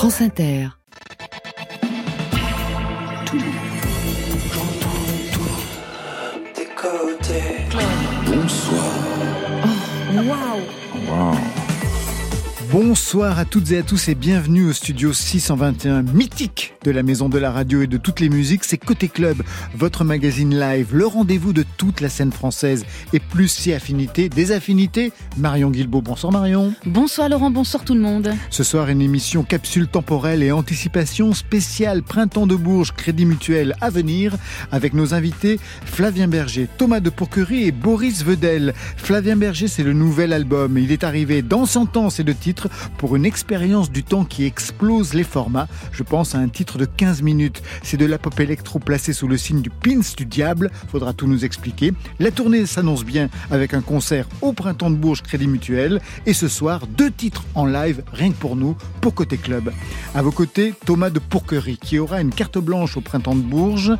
France Inter. Bonsoir. Waouh Wow. Bonsoir à toutes et à tous et bienvenue au studio 621 mythique de la maison de la radio et de toutes les musiques. C'est Côté Club, votre magazine live, le rendez-vous de toute la scène française et plus si affinités, des affinités. Marion Guilbault, bonsoir Marion. Bonsoir Laurent, bonsoir tout le monde. Ce soir, une émission capsule temporelle et anticipation spéciale Printemps de Bourges, Crédit Mutuel à venir avec nos invités Flavien Berger, Thomas de Pourquerie et Boris Vedel. Flavien Berger, c'est le nouvel album. Il est arrivé dans 100 ans, c'est le titre, pour une expérience du temps qui explose les formats. Je pense à un titre de 15 minutes. C'est de la pop électro placée sous le signe du pins du diable. Faudra tout nous expliquer. La tournée s'annonce bien avec un concert au Printemps de Bourges, Crédit Mutuel. Et ce soir, deux titres en live, rien que pour nous, pour Côté Club. À vos côtés, Thomas de Pourquerie, qui aura une carte blanche au Printemps de Bourges.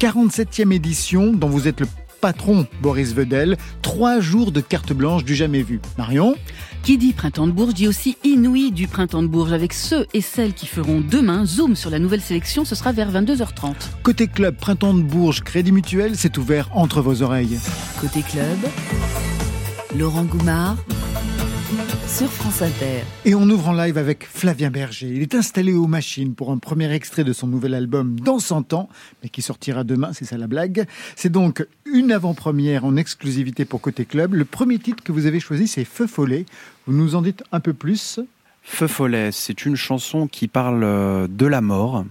47e édition, dont vous êtes le patron Boris Vedel. Trois jours de carte blanche du jamais vu. Marion? Qui dit Printemps de Bourges dit aussi Inouï du Printemps de Bourges avec ceux et celles qui feront demain zoom sur la nouvelle sélection, ce sera vers 22h30. Côté club, Printemps de Bourges, Crédit Mutuel, c'est ouvert entre vos oreilles. Côté club, Laurent Goumard sur France Inter. Et on ouvre en live avec Flavien Berger. Il est installé aux machines pour un premier extrait de son nouvel album Dans 100 ans, mais qui sortira demain, c'est ça la blague. C'est donc une avant-première en exclusivité pour Côté Club. Le premier titre que vous avez choisi, c'est Feu Follet. Vous nous en dites un peu plus? Feu Follet, c'est une chanson qui parle euh, de la mort.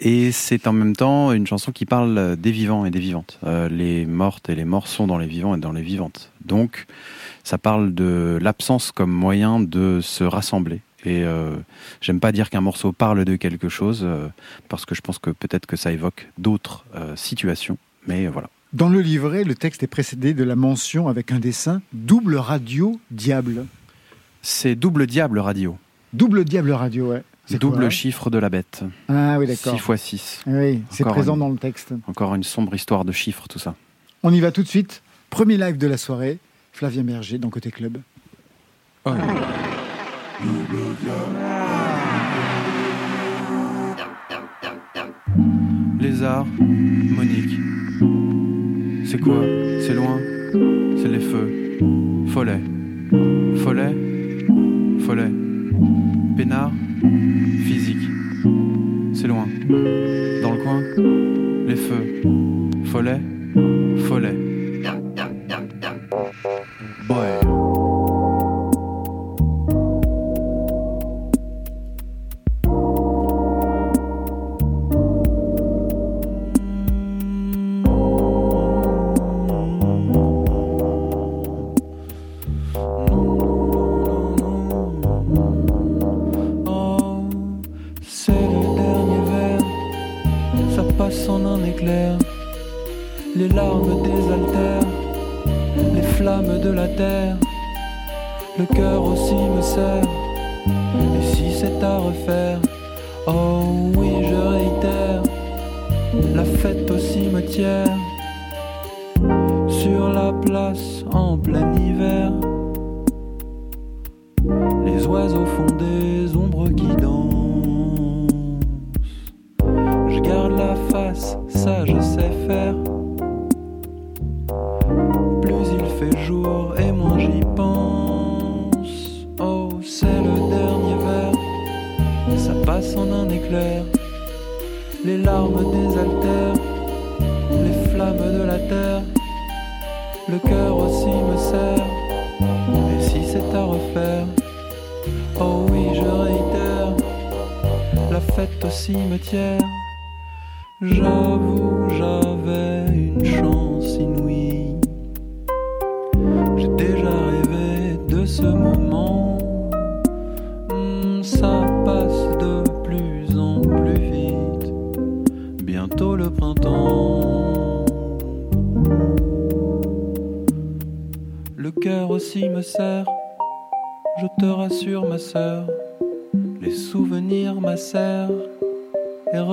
Et c'est en même temps une chanson qui parle des vivants et des vivantes. Euh, les mortes et les morts sont dans les vivants et dans les vivantes. Donc, ça parle de l'absence comme moyen de se rassembler. Et euh, j'aime pas dire qu'un morceau parle de quelque chose, euh, parce que je pense que peut-être que ça évoque d'autres situations. Mais voilà. Dans le livret, le texte est précédé de la mention avec un dessin Double Radio Diable. C'est double diable radio. Double Diable Radio, ouais. C'est Double quoi, hein chiffre de la bête. Ah oui, d'accord. 6 x 6. Oui, c'est présent une- dans le texte. Encore une sombre histoire de chiffres, tout ça. On y va tout de suite. Premier live de la soirée. Flavien Berger dans Côté Club. Lézard, Monique. C'est quoi? C'est loin? C'est les feux. Follet. Follet? Follet. Pénard. Physique. C'est loin. Dans le coin Les feux. Follet. Follet. Boy. Le cœur aussi me serre, et si c'est à refaire, oh oui, je réitère. La fête au cimetière, sur la place en plein hiver. Les oiseaux font en un éclair. Les larmes désaltèrent, les flammes de la terre. Le cœur aussi me serre. Et si c'est à refaire, oh oui, je réitère, la fête au cimetière. J'avoue,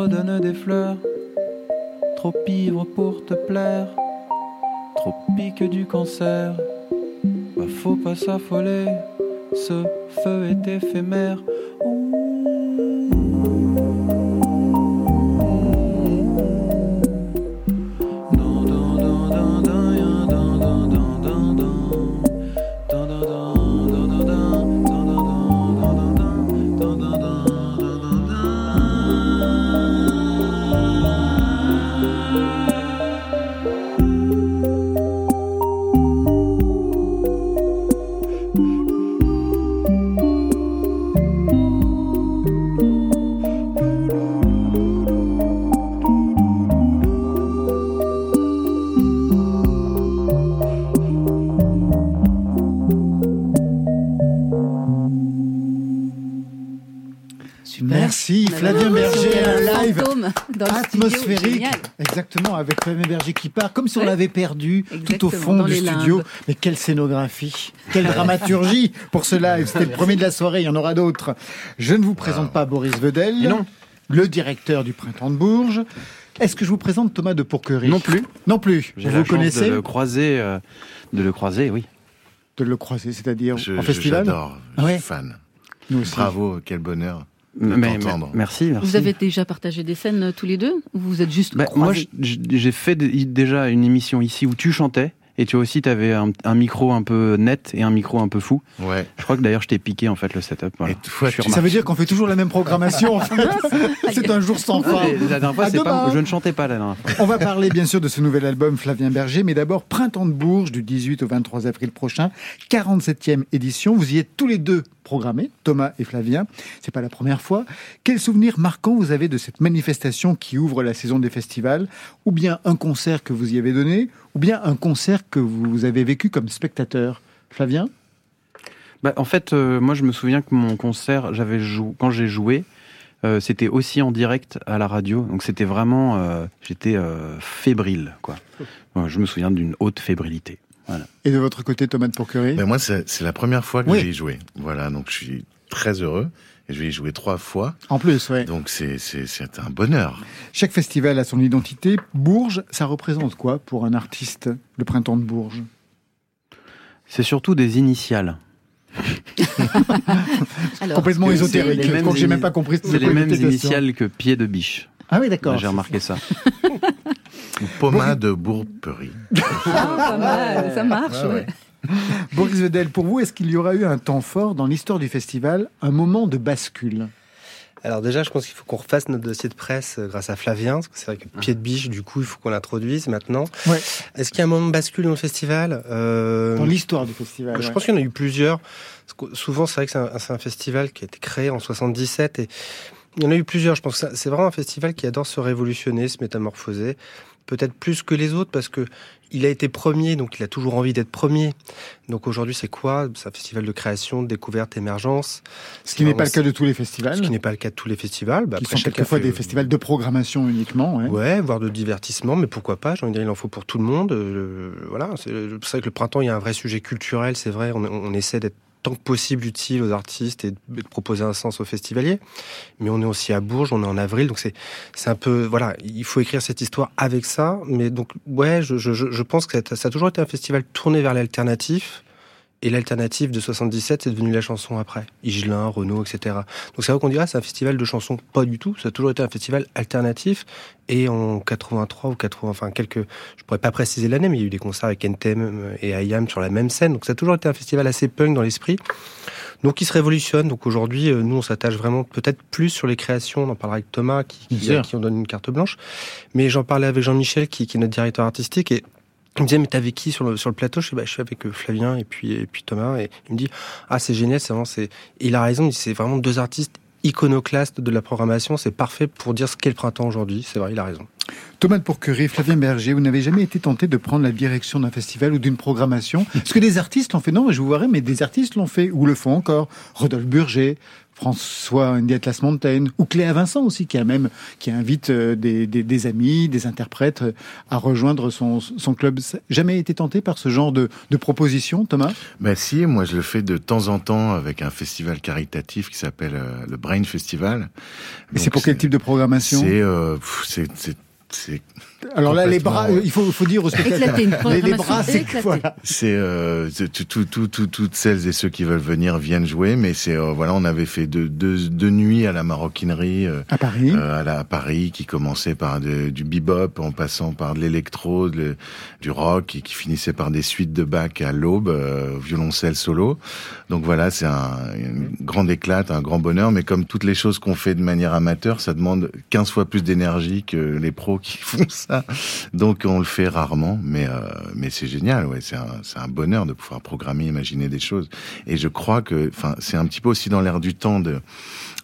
et redonnent des fleurs. Trop ivre pour te plaire, trop pique du cancer. Bah, faut pas s'affoler, ce feu est éphémère. Dans le studio. atmosphérique. Exactement, avec Flavien Berger qui part, comme si on Ouais. l'avait perdu tout au fond du studio. limbes. Mais quelle scénographie, quelle dramaturgie pour ce live. C'était le premier de la soirée, il y en aura d'autres. Je ne vous présente pas Boris Vedel, non. le directeur du Printemps de Bourges. Est-ce que je vous présente Thomas de Pourquerie? Non plus. Non plus. Vous la vous chance connaissez? de le croiser, euh, de le croiser, oui. de le croiser, c'est-à-dire en festival? J'adore, je Ah ouais. suis fan. Nous aussi. Bravo, quel bonheur. Mais- mais- t'entendre. merci, merci. Vous avez déjà partagé des scènes euh, tous les deux? Ou vous êtes juste Bah, moi, j'ai fait déjà une émission ici où tu chantais. Et tu aussi, tu avais un, un micro un peu net et un micro un peu fou. Ouais. Je crois que d'ailleurs, je t'ai piqué en fait le setup. Voilà. Et toi, Je suis tu- Ça veut dire qu'on fait toujours la même programmation. en fait. C'est un jour sans fin. La dernière fois, pas, je ne chantais pas la dernière fois. On va parler bien sûr de ce nouvel album Flavien Berger, mais d'abord Printemps de Bourges du 18 au 23 avril prochain, 47e édition. Vous y êtes tous les deux programmés, Thomas et Flavien. C'est pas la première fois. Quel souvenir marquant vous avez de cette manifestation qui ouvre la saison des festivals Ou bien un concert que vous y avez donné Ou bien un concert que vous avez vécu comme spectateur Flavien? Bah, en fait, euh, moi, je me souviens que mon concert, j'avais jou- quand j'ai joué, euh, c'était aussi en direct à la radio. Donc, c'était vraiment, euh, j'étais euh, fébrile, quoi. Je me souviens d'une haute fébrilité. Et de votre côté, Thomas de Pourquerie? Ben moi, c'est la première fois que Oui. y jouer. Voilà, donc je suis très heureux. Et je vais y jouer trois fois. En plus, ouais. Donc c'est c'est c'est un bonheur. Chaque festival a son identité. Bourges, ça représente quoi pour un artiste, le printemps de Bourges? C'est surtout des initiales. Alors, Complètement que ésotérique. c'est les mêmes Quand j'ai même pas compris. C'est les mêmes initiales que pied de biche. Ah oui, d'accord. J'ai remarqué ça. Pommade de Bourperie. ah, pas mal, ça marche. Ouais, ouais. Boris Vedel, pour vous, est-ce qu'il y aura eu un temps fort dans l'histoire du festival, un moment de bascule? Alors déjà, je pense qu'il faut qu'on refasse notre dossier de presse euh, grâce à Flavien, parce que c'est vrai que pied de biche, du coup, il faut qu'on l'introduise maintenant. Ouais. Est-ce qu'il y a un moment de bascule dans le festival? Euh, Dans l'histoire du festival. Je ouais. pense qu'il y en a eu plusieurs. Souvent, c'est vrai que c'est un, un festival qui a été créé en 77 et il y en a eu plusieurs. Je pense que c'est vraiment un festival qui adore se révolutionner, se métamorphoser. Peut-être plus que les autres parce que il a été premier, donc il a toujours envie d'être premier. Donc aujourd'hui, c'est quoi? C'est un festival de création, de découverte, émergence. Ce qui n'est pas le cas de tous les festivals, Ce qui n'est pas le cas de tous les festivals. Bah, qui après, sont quelquefois fait- des festivals de programmation uniquement. ouais. Ouais, voire de divertissement, mais pourquoi pas? J'ai envie de dire, il en faut pour tout le monde. Euh, voilà, c'est c'est vrai que le printemps, il y a un vrai sujet culturel, c'est vrai. On, on essaie d'être tant que possible utile aux artistes et de, proposer un sens aux festivaliers. Mais on est aussi à Bourges, on est en avril, donc c'est c'est un peu voilà, il faut écrire cette histoire avec ça. Mais donc ouais, je, je, je pense que ça a toujours été un festival tourné vers l'alternatif. Et l'alternative de 77, c'est devenu la chanson après. Igelin, Renault, etc. Donc c'est vrai qu'on dirait c'est un festival de chansons. Pas du tout. Ça a toujours été un festival alternatif. Et en 83 ou 80, enfin quelques, je pourrais pas préciser l'année, mais il y a eu des concerts avec NTM et IAM sur la même scène. Donc ça a toujours été un festival assez punk dans l'esprit. Donc il se révolutionne. Donc aujourd'hui, euh, nous on s'attache vraiment peut-être plus sur les créations. On en parlera avec Thomas qui, qui, qui on donne une carte blanche. Mais j'en parlais avec Jean-Michel qui, qui est notre directeur artistique et il me disait, mais t'es avec qui sur le, plateau? Je bah, suis avec euh, Flavien et puis, Thomas. Et il me dit, ah, c'est génial, c'est vraiment, c'est, il a raison, c'est vraiment deux artistes iconoclastes de la programmation. C'est parfait pour dire ce qu'est le printemps aujourd'hui. C'est vrai, il a raison. Thomas de Pourquerie, Flavien Berger, vous n'avez jamais été tenté de prendre la direction d'un festival ou d'une programmation? Est-ce que des artistes l'ont fait Non, je vous verrai, mais des artistes l'ont fait ou le font encore. Rodolphe Burger, François Atlas Montaigne, ou Cléa Vincent aussi, qui a même qui invite euh, des, des, des amis, des interprètes euh, à rejoindre son, son club. Jamais été tenté par ce genre de, de proposition, Thomas? Ben si, moi je le fais de temps en temps avec un festival caritatif qui s'appelle euh, le Brain Festival. Et c'est pour quel type de programmation? Euh, c'est Alors là, les bras, euh, il faut, faut dire aux spectateurs. Les, les bras, c'est voilà. C'est euh, tout, tout, tout, tout- toutes celles et ceux qui veulent venir viennent jouer, mais c'est euh, voilà, on avait fait deux, deux, deux nuits à la maroquinerie euh, À Paris. euh, à, la, à Paris, qui commençait par de- du bebop, en passant par de l'électro, du rock, et qui finissait par des suites de Bach à l'aube, euh, violoncelle solo. Donc voilà, c'est un, une grande éclate, un grand bonheur, mais comme toutes les choses qu'on fait de manière amateur, ça demande 15 fois plus d'énergie que les pros qui font ça. Donc on le fait rarement, mais euh, mais c'est génial, ouais, c'est un c'est un bonheur de pouvoir programmer, imaginer des choses. Et je crois que, enfin, c'est un petit peu aussi dans l'air du temps de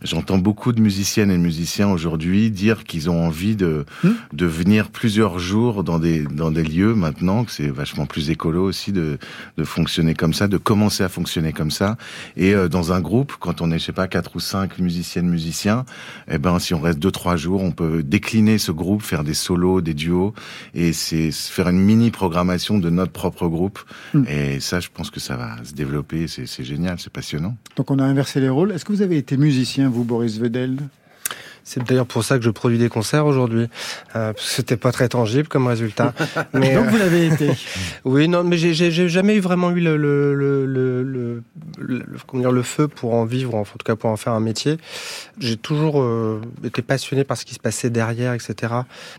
J'entends beaucoup de musiciennes et de musiciens aujourd'hui dire qu'ils ont envie de Hmm. de venir plusieurs jours dans des dans des lieux maintenant que c'est vachement plus écolo aussi de de fonctionner comme ça, de commencer à fonctionner comme ça. Et euh, dans un groupe, quand on est je sais pas quatre ou cinq musiciennes musiciens, eh ben si on reste deux trois jours, on peut décliner ce groupe, faire des solos, des duos, et c'est faire une mini programmation de notre propre groupe. Hmm. Et ça, je pense que ça va se développer. C'est génial, c'est passionnant. Donc on a inversé les rôles. Est-ce que vous avez été musicien, vous, Boris Vedel? C'est d'ailleurs pour ça que je produis des concerts aujourd'hui. Euh, parce que c'était pas très tangible comme résultat. Mais, Donc euh, vous l'avez été. oui, non, mais j'ai- jamais eu vraiment eu le, le, le, le, le- le- comment dire, le feu pour en vivre, en tout cas pour en faire un métier. J'ai toujours euh, été passionné par ce qui se passait derrière, etc.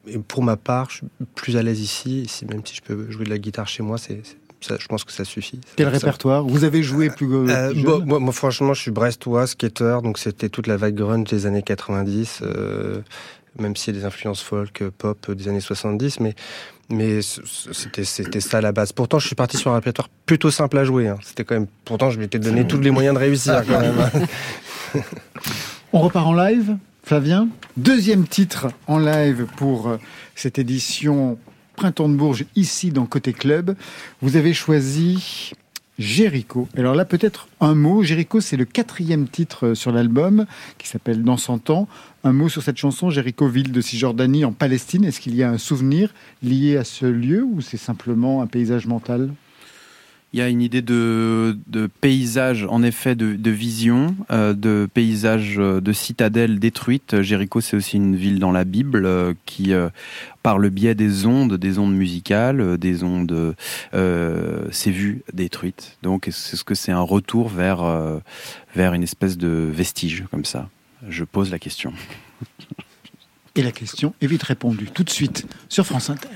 Et pour ma part, je suis plus à l'aise ici. Même si je peux jouer de la guitare chez moi, c'est- ça, je pense que ça suffit. Quel Ça- répertoire? Vous avez joué plus, euh, euh, plus jeune? moi, moi, franchement, je suis brestois, skater, donc c'était toute la vague grunge des années 90, euh, même s'il y a des influences folk, euh, pop euh, des années 70, mais c'était c'était ça à la base. Pourtant, je suis parti sur un répertoire plutôt simple à jouer. hein. C'était quand même. Pourtant, je m'étais donné tous les moyens de réussir quand même. On repart en live, Flavien. Deuxième titre en live pour euh, cette édition Printemps de Bourges, ici dans Côté Club. Vous avez choisi Jéricho. Alors là, peut-être un mot. Jéricho, c'est le quatrième titre euh, sur l'album qui s'appelle Dans 100 ans. Un mot sur cette chanson, Jéricho, ville de Cisjordanie en Palestine. Est-ce qu'il y a un souvenir lié à ce lieu ou c'est simplement un paysage mental? Il y a une idée de, paysage, en effet, de, vision, euh, de paysage euh, de citadelle détruite. Jéricho, c'est aussi une ville dans la Bible euh, qui, par le biais des ondes, des ondes musicales, des ondes, s'est vue détruite. Donc, c'est ce que c'est un retour vers, vers une espèce de vestige, comme ça. Je pose la question. Et la question est vite répondue tout de suite sur France Inter.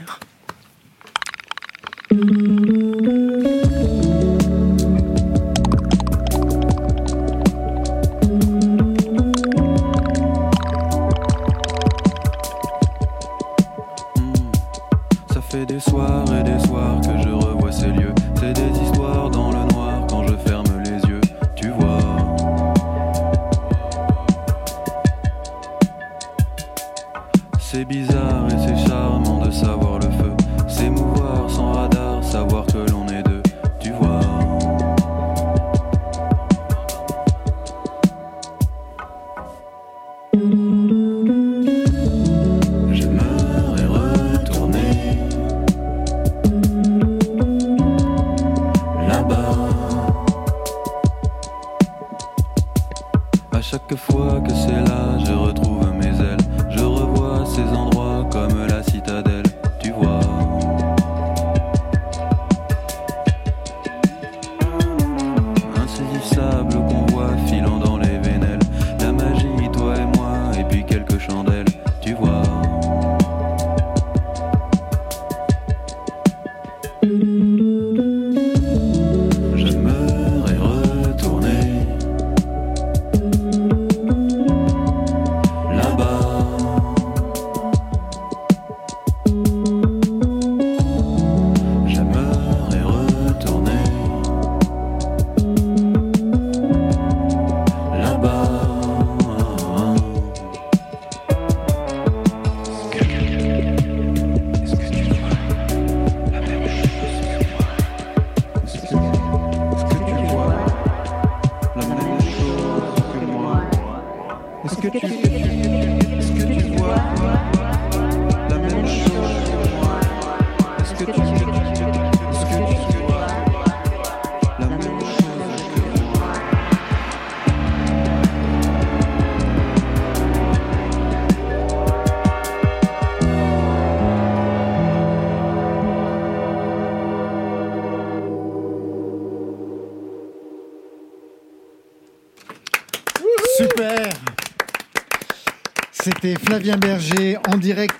Quelques chandelles. Tu vois.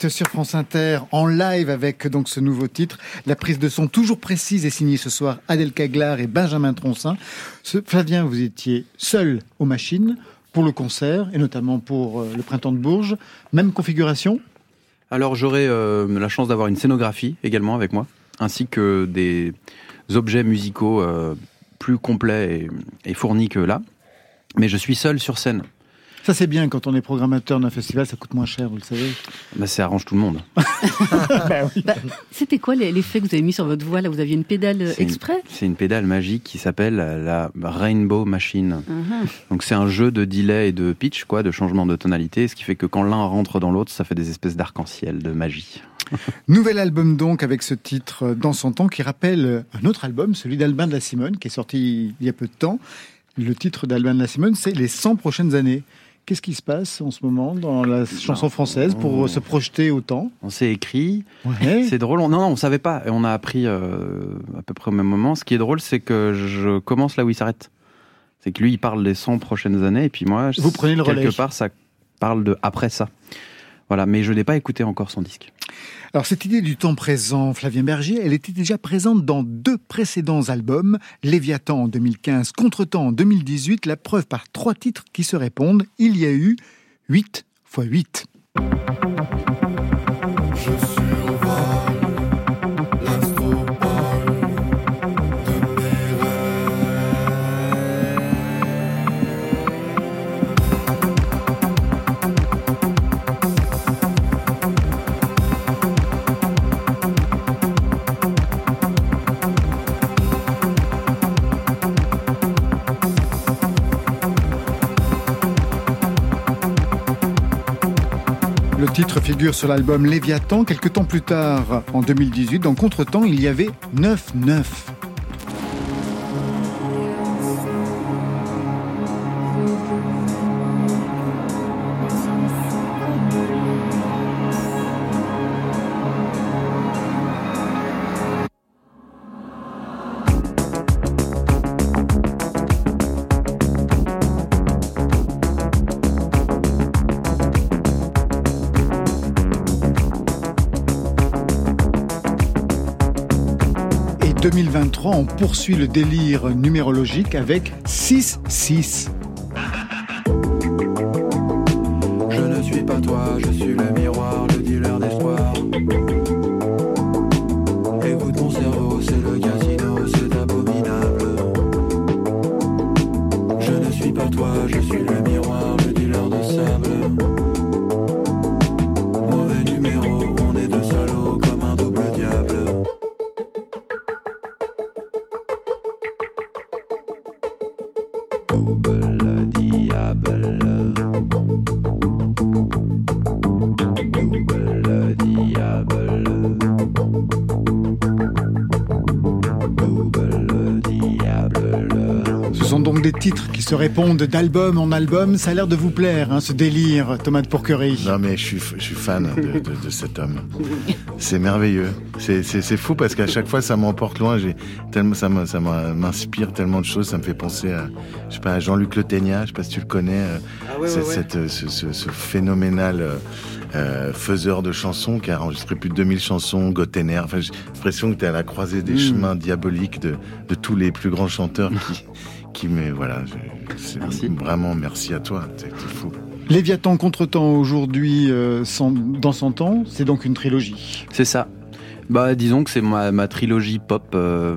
Sur France Inter, en live avec donc ce nouveau titre. La prise de son toujours précise est signée ce soir Adèle Caglar et Benjamin Troncin. Ce, Flavien, vous étiez seul aux machines pour le concert et notamment pour euh, le Printemps de Bourges. Même configuration? Alors j'aurai euh, la chance d'avoir une scénographie également avec moi, ainsi que des objets musicaux euh, plus complets et, et fournis que là. Mais je suis seul sur scène. Ça c'est bien quand on est programmateur d'un festival, ça coûte moins cher, vous le savez. Bah, ça arrange tout le monde. Bah oui. Bah, C'était quoi les- l'effet que vous avez mis sur votre voix là Vous aviez une pédale euh, exprès? C'est une pédale magique qui s'appelle la Rainbow Machine. Mhm. Donc c'est un jeu de delay et de pitch, quoi, de changement de tonalité, ce qui fait que quand l'un rentre dans l'autre, ça fait des espèces d'arc-en-ciel, de magie. Nouvel album donc avec ce titre euh, Dans son temps qui rappelle un autre album, celui d'Albin de la Simone qui est sorti il y a peu de temps. Le titre d'Albin de la Simone c'est Les 100 prochaines années. Qu'est-ce qui se passe en ce moment dans la chanson française pour on- se projeter autant? On s'est écrit, Ouais. c'est drôle, on, non, non, on savait pas, et on a appris euh, à peu près au même moment. Ce qui est drôle, c'est que je commence là où il s'arrête. C'est que lui, il parle des 100 prochaines années, et puis moi, Vous prenez le relais. quelque part, ça parle de après ça. Voilà, mais je n'ai pas écouté encore son disque. Alors cette idée du temps présent, Flavien Berger, elle était déjà présente dans deux précédents albums, Léviathan en 2015, Contretemps en 2018, la preuve par trois titres qui se répondent, il y a eu 8 x 8. Le titre figure sur l'album Léviathan. Quelques temps plus tard, en 2018, dans Contretemps, il y avait 9-9. 2023, on poursuit le délire numérologique avec 6-6. Se répondent d'album en album. Ça a l'air de vous plaire, hein, ce délire, Thomas de Pourquerie. Non mais je suis, je suis fan de, de- de cet homme. C'est merveilleux. C'est, c'est, c'est fou parce qu'à chaque fois ça m'emporte loin. J'ai tellement ça, m'inspire tellement de choses. Ça me fait penser à, je sais pas, à Jean-Luc Le Ténia. Je sais pas si tu le connais. euh, cette, euh, ce, ce- ce phénoménal euh, euh, faiseur de chansons qui a enregistré plus de 2000 chansons. Gotener. Enfin, j'ai l'impression que tu es à la croisée des Mm. chemins diaboliques de, de tous les plus grands chanteurs qui, qui mais voilà. je- c'est Merci. Vraiment merci à toi. T'es, fou. Léviathan Contretemps aujourd'hui, euh, dans son temps, c'est donc une trilogie. C'est ça. Bah, disons que c'est ma, ma trilogie pop. euh,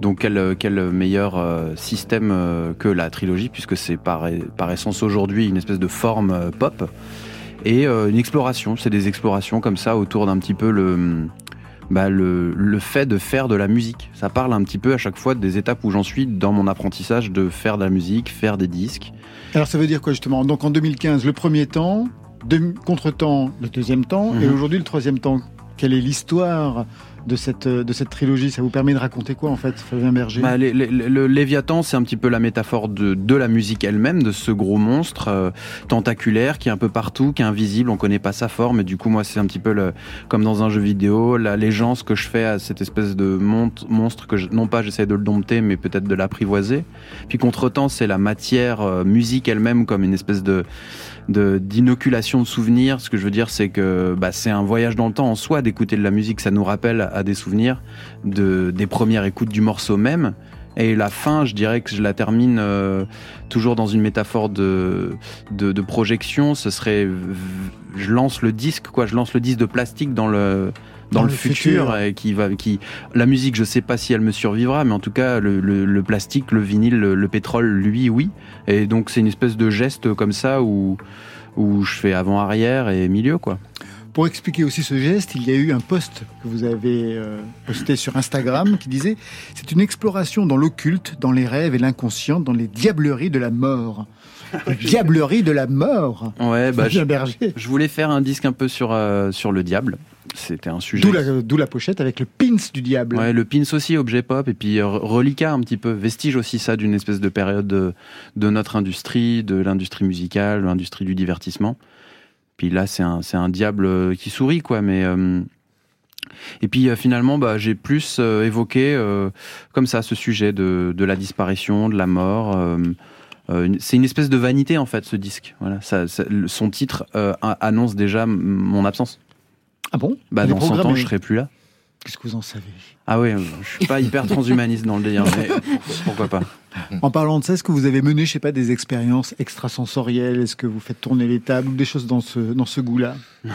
donc, quel, quel meilleur euh, système euh, que la trilogie, puisque c'est par, par essence aujourd'hui une espèce de forme euh, pop. Et euh, une exploration. C'est des explorations comme ça autour d'un petit peu le, bah, le, le fait de faire de la musique. Ça parle un petit peu à chaque fois des étapes où j'en suis dans mon apprentissage de faire de la musique, faire des disques. Alors ça veut dire quoi justement? Donc en 2015, le premier temps, Contretemps, le deuxième temps, et Mhm. aujourd'hui le troisième temps. Quelle est l'histoire? De cette, de cette trilogie Ça vous permet de raconter quoi en fait, Fabien Berger? Bah, le Léviathan, c'est un petit peu la métaphore de, de la musique elle-même, de ce gros monstre euh, tentaculaire qui est un peu partout, qui est invisible, on connaît pas sa forme. Et du coup, moi, c'est un petit peu comme dans un jeu vidéo, l'allégeance que je fais à cette espèce de monstre que, je- non pas j'essaie de le dompter, mais peut-être de l'apprivoiser. Puis contre-temps, c'est la matière euh, musique elle-même comme une espèce de- d'inoculation de, souvenirs. Ce que je veux dire, c'est que bah, c'est un voyage dans le temps en soi d'écouter de la musique. Ça nous rappelle à des souvenirs de, des premières écoutes du morceau même. Et la fin, je dirais que je la termine euh, toujours dans une métaphore de, de, de projection. Ce serait, je lance le disque, quoi. Je lance le disque de plastique dans le dans, le, futur, et qui va, qui, la musique, je sais pas si elle me survivra, mais en tout cas, le, le, plastique, le vinyle, le, pétrole, lui, oui. Et donc, c'est une espèce de geste comme ça où, où je fais avant-arrière et milieu, quoi. Pour expliquer aussi ce geste, il y a eu un post que vous avez euh, posté sur Instagram qui disait C'est une exploration dans l'occulte, dans les rêves et l'inconscient, dans les diableries de la mort. diablerie de la mort. Ouais, bah, je, je, voulais faire un disque un peu sur, euh, sur le diable. C'était un sujet. D'où la, pochette avec le pins du diable. Ouais, le pins aussi, objet pop, et puis euh, reliquat un petit peu, vestige aussi ça d'une espèce de période de, de notre industrie, de l'industrie musicale, l'industrie du divertissement. Puis là, c'est un, un diable euh, qui sourit, quoi, mais. Et puis finalement, bah, j'ai plus évoqué comme ça ce sujet de, de, la disparition, de la mort. Euh, c'est une espèce de vanité en fait ce disque. Voilà, ça, son titre euh, annonce déjà mon absence. Ah bon? Bah dans 100 ans, je serai plus là. Qu'est-ce que vous en savez? Ah oui, je suis pas hyper transhumaniste dans le délire, mais pourquoi pas En parlant de ça, est-ce que vous avez mené, je sais pas, des expériences extrasensorielles? Est-ce que vous faites tourner les tables ou des choses dans ce, dans ce goût-là?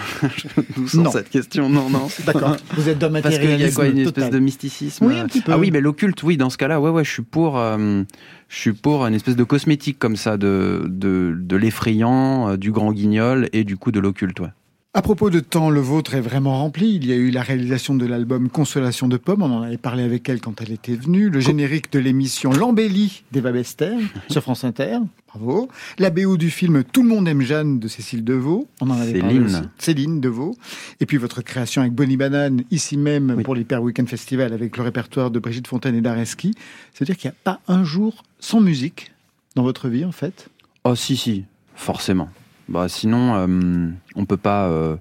Non. cette question, non, non. D'accord. Vous êtes matérialisme Parce qu'il y a quoi, une espèce de mysticisme Oui, un petit peu. Ah oui, mais l'occulte, oui, dans ce cas-là, ouais, ouais, je suis pour, euh, je suis pour une espèce de cosmétique comme ça, de, de, de l'effrayant, euh, du grand guignol et du coup de l'occulte, ouais. À propos de temps, le vôtre est vraiment rempli. Il y a eu la réalisation de l'album Consolation de pommes. On en avait parlé avec elle quand elle était venue. Le générique de l'émission L'embellie d'Eva Bester sur France Inter. Bravo. La BO du film Tout le monde aime Jeanne de Cécile Deveau. On en avait parlé aussi. Céline Deveau. Et puis votre création avec Bonnie Banane, ici même pour l'Hyper Weekend Festival avec le répertoire de Brigitte Fontaine et d'Areski. C'est-à-dire qu'il n'y a pas un jour sans musique dans votre vie, en fait? Oh, si, si, forcément. Bah, sinon, euh, on peut pas. Euh,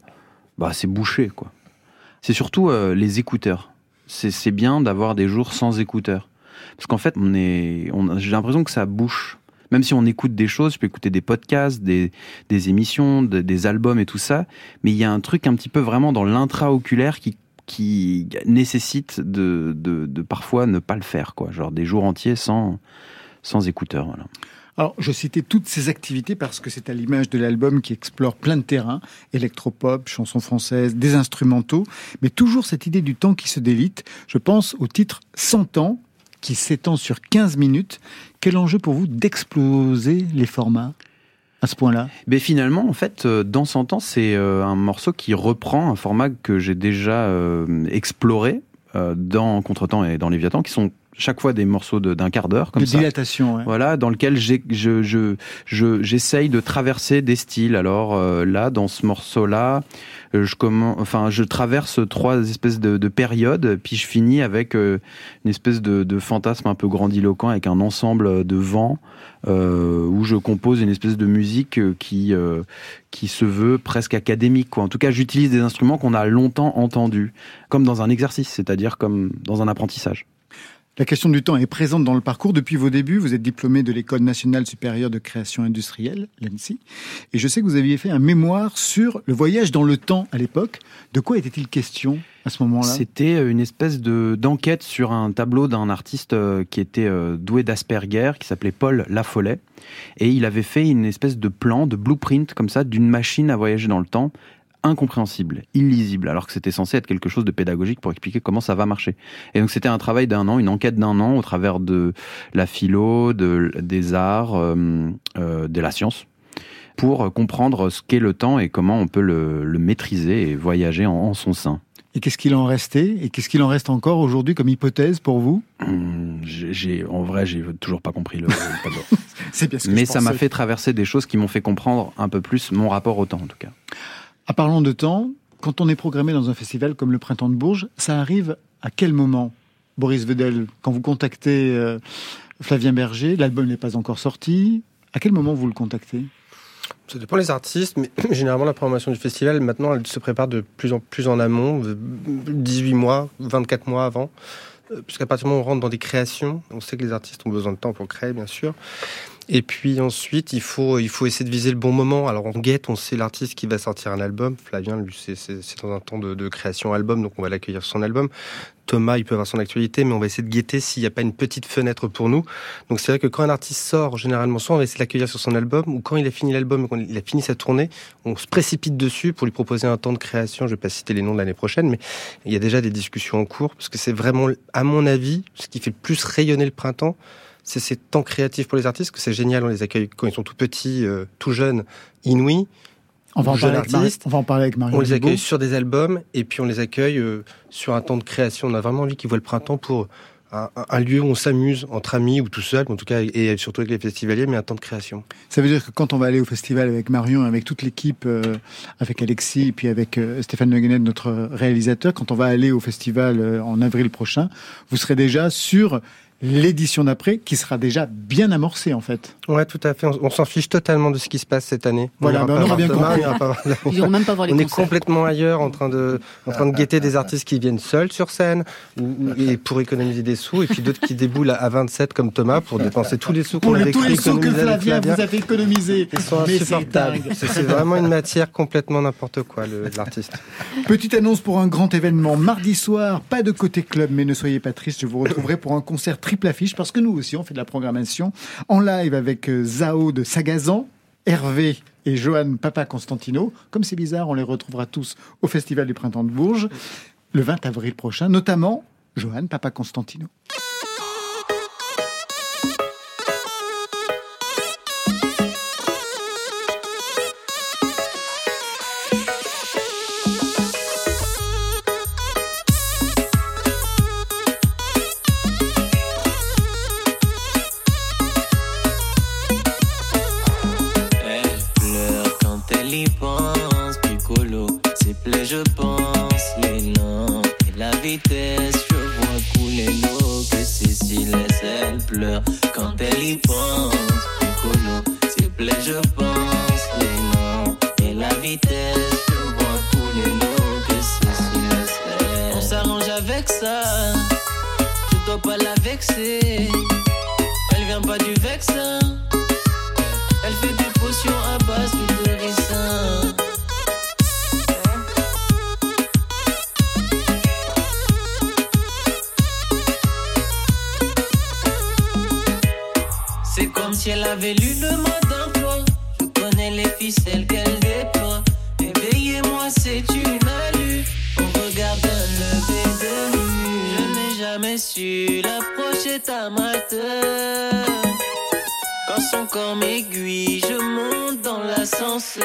bah, c'est bouché, quoi. C'est surtout euh, les écouteurs. C'est bien d'avoir des jours sans écouteurs. Parce qu'en fait, on est, on, j'ai l'impression que ça bouche. Même si on écoute des choses, je peux écouter des podcasts, des, des émissions, des albums et tout ça, mais il y a un truc un petit peu vraiment dans l'intraoculaire qui, qui nécessite de, de, parfois ne pas le faire, quoi. Genre des jours entiers sans, sans écouteurs. Alors, je citais toutes ces activités parce que c'est à l'image de l'album qui explore plein de terrains, électropop, chansons françaises, des instrumentaux, mais toujours cette idée du temps qui se délite. Je pense au titre 100 ans, qui s'étend sur 15 minutes. Quel enjeu pour vous d'exploser les formats à ce point-là? Mais finalement, en fait, euh, dans 100 ans, c'est euh, un morceau qui reprend un format que j'ai déjà euh, exploré dans Contretemps et dans Léviathan, qui sont chaque fois des morceaux d'un quart d'heure comme de dilatation ouais. voilà dans lequel j'ai je je j'essaye de traverser des styles. Alors euh, là dans ce morceau là euh, je commence enfin je traverse trois espèces de, de, périodes puis je finis avec euh, une espèce de, de, fantasme un peu grandiloquent avec un ensemble de vents où je compose une espèce de musique qui qui se veut presque académique quoi. En tout cas j'utilise des instruments qu'on a longtemps entendus comme dans un exercice c'est-à-dire comme dans un apprentissage la question du temps est présente dans le parcours. Depuis vos débuts, vous êtes diplômé de l'École nationale supérieure de création industrielle, l'ANSI. Et je sais que vous aviez fait un mémoire sur le voyage dans le temps à l'époque. De quoi était-il question à ce moment-là? C'était euh, une espèce de d'enquête sur un tableau d'un artiste euh, qui était euh, doué d'Asperger, qui s'appelait Paul Lafollet. Et il avait fait une espèce de plan, de blueprint comme ça, d'une machine à voyager dans le temps incompréhensible, illisible, alors que c'était censé être quelque chose de pédagogique pour expliquer comment ça va marcher. Et donc c'était un travail d'un an, une enquête d'un an au travers de la philo, de, des arts, euh, euh, de la science, pour comprendre ce qu'est le temps et comment on peut le, maîtriser et voyager en, son sein. Et qu'est-ce qu'il en restait? Et qu'est-ce qu'il en reste encore aujourd'hui comme hypothèse pour vous? Hum, j'ai, En vrai, j'ai toujours pas compris le. C'est bien ce que Mais ça m'a fait traverser des choses qui m'ont fait comprendre un peu plus mon rapport au temps, en tout cas. En parlant de temps, quand on est programmé dans un festival comme le Printemps de Bourges, ça arrive à quel moment, Boris Vedel, quand vous contactez euh, Flavien Berger, l'album n'est pas encore sorti, à quel moment vous le contactez? Ça dépend des artistes, mais généralement la programmation du festival, maintenant, elle se prépare de plus en plus en amont, 18 mois, 24 mois avant. Euh, puisqu'à partir du moment où on rentre dans des créations, on sait que les artistes ont besoin de temps pour créer, bien sûr. Et puis ensuite, il faut, il faut essayer de viser le bon moment. Alors on guette, on sait l'artiste qui va sortir un album. Flavien, lui, c'est, dans un temps de, de création album, donc on va l'accueillir sur son album. Thomas, il peut avoir son actualité, mais on va essayer de guetter s'il n'y a pas une petite fenêtre pour nous. Donc c'est vrai que quand un artiste sort, généralement, soit on va essayer de l'accueillir sur son album, ou quand il a fini l'album et qu'il a fini sa tournée, on se précipite dessus pour lui proposer un temps de création. Je vais pas citer les noms de l'année prochaine, mais il y a déjà des discussions en cours, parce que c'est vraiment, à mon avis, ce qui fait plus rayonner le printemps, c'est ces temps créatifs pour les artistes, que c'est génial, on les accueille quand ils sont tout petits, euh, tout jeunes, inouïs. On va, en Jeune parler avec on va en parler avec Marion On les accueille sur des albums et puis on les accueille euh, sur un temps de création. On a vraiment envie qu'ils voient le printemps pour un, lieu où on s'amuse entre amis ou tout seul, en tout cas, et surtout avec les festivaliers, mais un temps de création. Ça veut dire que quand on va aller au festival avec Marion, avec toute l'équipe, euh, avec Alexis et puis avec euh, Stéphane Le Guenet, notre réalisateur, quand on va aller au festival en avril prochain, vous serez déjà sur l'édition d'après qui sera déjà bien amorcée en fait. Ouais, tout à fait. On, on s'en fiche totalement de ce qui se passe cette année. Voilà, ben, on pas aura voir bien compris. on Ils même pas voir les On est concerts. complètement ailleurs, en train de, en train de guetter des artistes qui viennent seuls sur scène, ou, ou- et pour économiser des sous, et puis d'autres qui déboulent à 27 comme Thomas pour dépenser tous les sous qu'on avait tous les sous que vous a fait économiser. Ils sont Mais c'est insupportables. vraiment une matière complètement n'importe quoi, l'artiste. Petite annonce pour un grand événement. Mardi soir, pas de côté club, mais ne soyez pas tristes, je vous retrouverai pour un concert triple affiche, parce que nous aussi, on fait de la programmation en live avec euh, Zao de Sagazan, Hervé et Johan Papa Constantino. Comme c'est bizarre, on les retrouvera tous au Festival du Printemps de Bourges, le 20 avril prochain, notamment Johan Papa Constantino. Si elle avait lu le mode d'emploi. Je connais les ficelles qu'elle déploie. Éveillez-moi, c'est une alu. On regarde un lever de lune. Je n'ai jamais su l'approcher ta matin. Quand son corps m'aiguille, je monte dans l'ascenseur.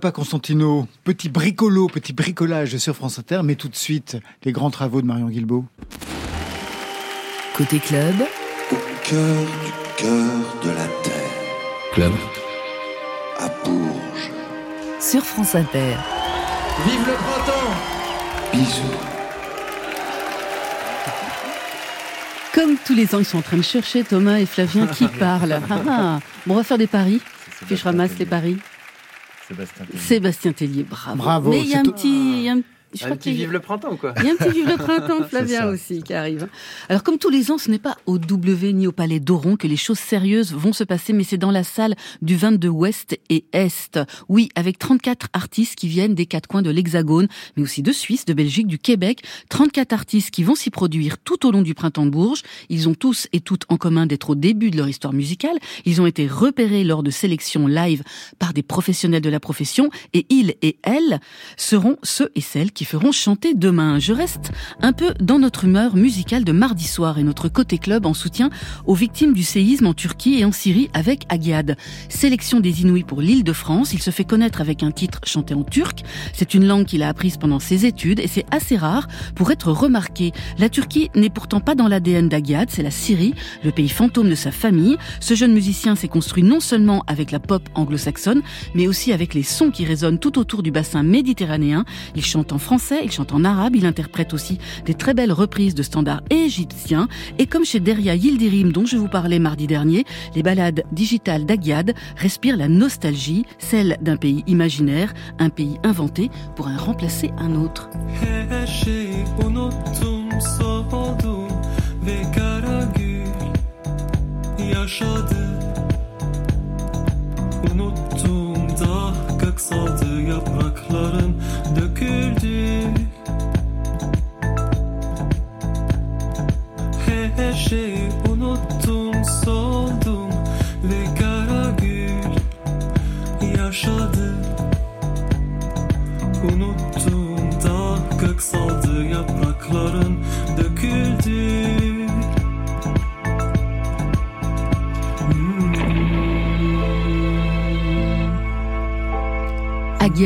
Papa Constantino, petit bricolo, petit bricolage sur France Inter, mais tout de suite, les grands travaux de Marion Guilbault. Côté club, Au cœur du cœur de la terre, Club. à Bourges. sur France Inter. Vive le printemps Bisous. Comme tous les ans, ils sont en train de chercher Thomas et Flavien qui parlent. Ah, ah. Bon, on va faire des paris. Puis je ramasse les paris. Sébastien Tellier. Sébastien Tellier, bravo. Bravo, Mais il y a un petit, Je Un petit vive le printemps, quoi. Il y a un petit vive le printemps, Flavien aussi, qui arrive. Alors, comme tous les ans, ce n'est pas au W ni au Palais d'Oron que les choses sérieuses vont se passer, mais c'est dans la salle du 22 Ouest et Est. Oui, avec 34 artistes qui viennent des quatre coins de l'Hexagone, mais aussi de Suisse, de Belgique, du Québec. 34 artistes qui vont s'y produire tout au long du printemps de Bourges. Ils ont tous et toutes en commun d'être au début de leur histoire musicale. Ils ont été repérés lors de sélections live par des professionnels de la profession et ils et elles seront ceux et celles qui feront chanter demain. Je reste un peu dans notre humeur musicale de mardi soir et notre côté club en soutien aux victimes du séisme en Turquie et en Syrie avec Agiad. Sélection des Inouïs pour l'île de France. Il se fait connaître avec un titre chanté en turc. C'est une langue qu'il a apprise pendant ses études et c'est assez rare pour être remarqué. La Turquie n'est pourtant pas dans l'ADN d'Agiad, c'est la Syrie, le pays fantôme de sa famille. Ce jeune musicien s'est construit non seulement avec la pop anglo-saxonne, mais aussi avec les sons qui résonnent tout autour du bassin méditerranéen. Il chante en français, il chante en arabe, il interprète aussi des très belles reprises de standards égyptiens. Et comme chez Deria Yildirim, dont je vous parlais mardi dernier, les ballades digitales d'Agiad respirent la nostalgie, celle d'un pays imaginaire, un pays inventé pour en remplacer un autre.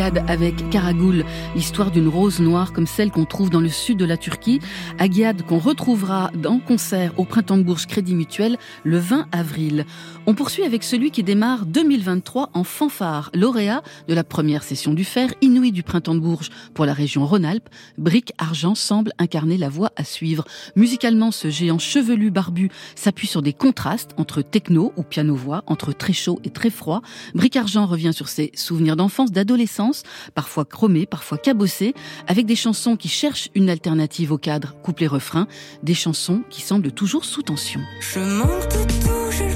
Agiad avec Karagoul, l'histoire d'une rose noire comme celle qu'on trouve dans le sud de la Turquie. Agiad qu'on retrouvera en concert au Printemps de Bourges Crédit Mutuel le 20 avril. On poursuit avec celui qui démarre 2023 en fanfare, lauréat de la première session du Fer, Inouï du Printemps de Bourges pour la région Rhône-Alpes. Brick Argent semble incarner la voie à suivre. Musicalement, ce géant chevelu barbu s'appuie sur des contrastes entre techno ou piano-voix, entre très chaud et très froid. Brick Argent revient sur ses souvenirs d'enfance, d'adolescence, parfois chromés, parfois cabossés, avec des chansons qui cherchent une alternative au cadre couplet-refrain, des chansons qui semblent toujours sous tension. Je tout,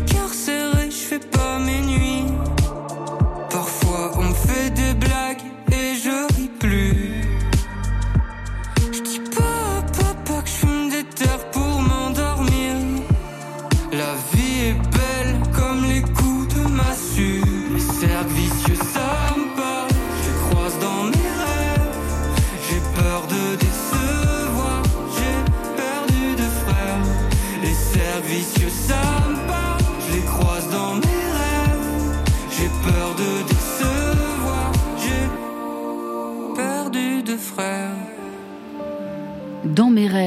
cercles vicieux,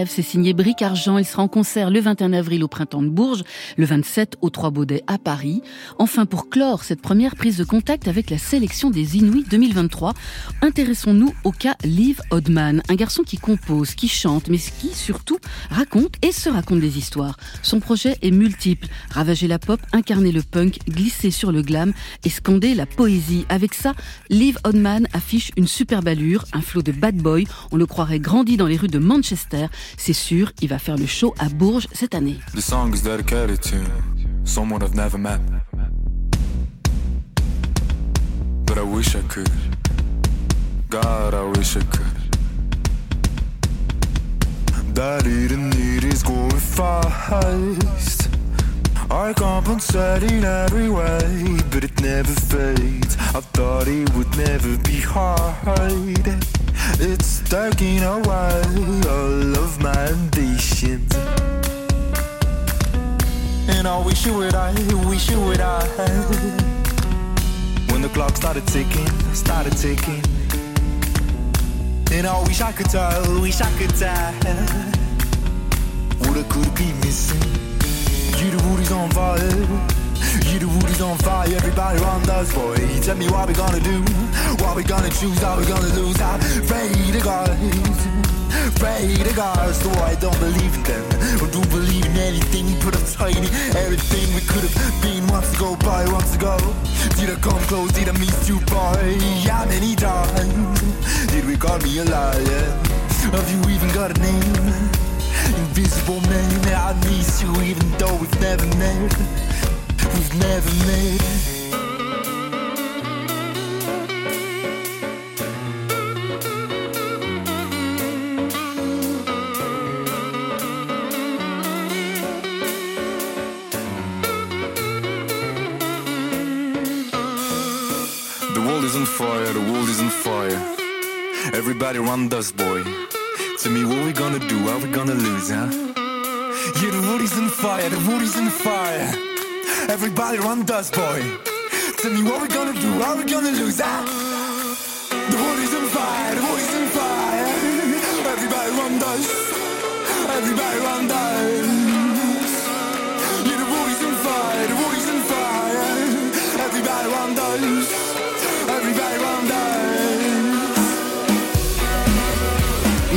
C'est signé Bric Argent. Il sera en concert le 21 avril au Printemps de Bourges, le 27 au Trois Baudets à Paris. Enfin, pour clore cette première prise de contact avec la sélection des Inuits 2023, intéressons-nous au cas Liv Odman, un garçon qui compose, qui chante, mais qui surtout raconte et se raconte des histoires. Son projet est multiple. Ravager la pop, incarner le punk, glisser sur le glam et scander la poésie. Avec ça, Liv Odman affiche une superbe allure, un flot de bad boy. On le croirait grandi dans les rues de Manchester. C'est sûr, il va faire le show à Bourges cette année. The song is dedicated to someone I've never met. But I wish I could. God, I wish I could. That eating need is going fast. I compensate in every way, but it never fades. I thought it would never be hard. It's taking away all of my ambitions. And I wish you would I, wish you would I. When the clock started ticking, started ticking. And I wish I could tell, wish I could tell. What I could be missing. You the wood is on fire. You the wood is on fire. Everybody around us, boy. Tell me what we gonna do. What we gonna choose, how we gonna lose. I pray to God. Pray to God, so I don't believe in them. Or do believe in anything, but I'm tiny. Everything we could have been once ago, by once ago. Did I come close? Did I miss you, boy? How many times did we call me a liar? Have you even got a name? Invisible man, I miss you even though we've never met. We've never met. The world is on fire, the world is on fire. Everybody run dust, boy. Tell me what we gonna do, are we gonna lose, huh? Yeah, the world is on fire, the world is on fire. Everybody run dust, boy. Tell me what we gonna do, are we gonna lose, huh? The world is on fire, the world is on fire. Everybody run dust. Everybody run dust. Yeah, the world is on fire, the world is on fire. Everybody run dust.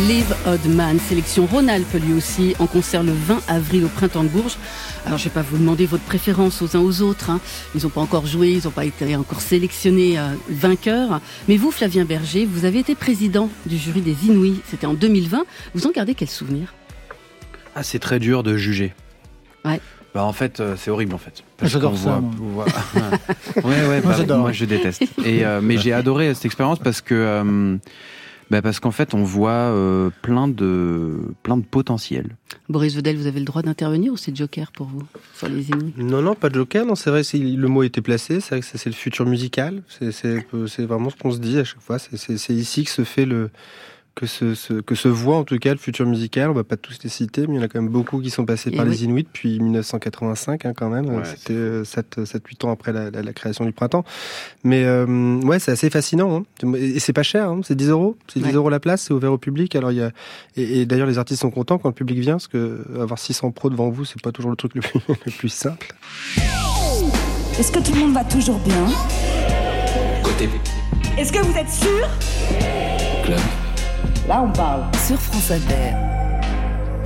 Live Oddman, sélection Rhône-Alpes lui aussi, en concert le 20 avril au Printemps de Bourges. Alors je vais pas vous demander votre préférence aux uns aux autres, hein. ils n'ont pas encore joué, ils n'ont pas été encore sélectionnés euh, vainqueurs. Mais vous, Flavien Berger, vous avez été président du jury des Inouïs, c'était en 2020. Vous en gardez quel souvenir? Ah, c'est très dur de juger. Ouais. Bah, en fait, euh, c'est horrible en fait. J'adore qu'on ça, voit- moi. voit- ouais, ouais, Moi, bah, j'adore. moi je déteste. Et, euh, mais j'ai adoré cette expérience parce que. euh, bah, parce qu'en fait, on voit euh, plein de plein de potentiel. Boris Vedel, vous avez le droit d'intervenir ou c'est Joker pour vous sur les Non, non, pas de joker. Non, c'est vrai, c'est- le mot était placé. C'est vrai que ça, c'est le futur musical. C'est- C'est c'est vraiment ce qu'on se dit à chaque fois. C'est- C'est c'est ici que se fait le que se, se- que se voit en tout cas le futur musical. On va pas tous les citer, mais il y en a quand même beaucoup qui sont passés Et par oui. les Inuits depuis 1985 hein, quand même. Ouais, C'était 7-8 ans après la, la- la création du printemps. Mais euh, ouais, c'est assez fascinant. hein. Et c'est pas cher. hein. C'est 10 euros. C'est 10 Ouais. euros la place. C'est ouvert au public. Alors il y a et, et d'ailleurs les artistes sont contents quand le public vient parce que avoir 600 pros devant vous, c'est pas toujours le truc le plus, le plus simple. Est-ce que tout le monde va toujours bien? Côté Est-ce que vous êtes sûr? Club. Là, on parle. Sur France Inter.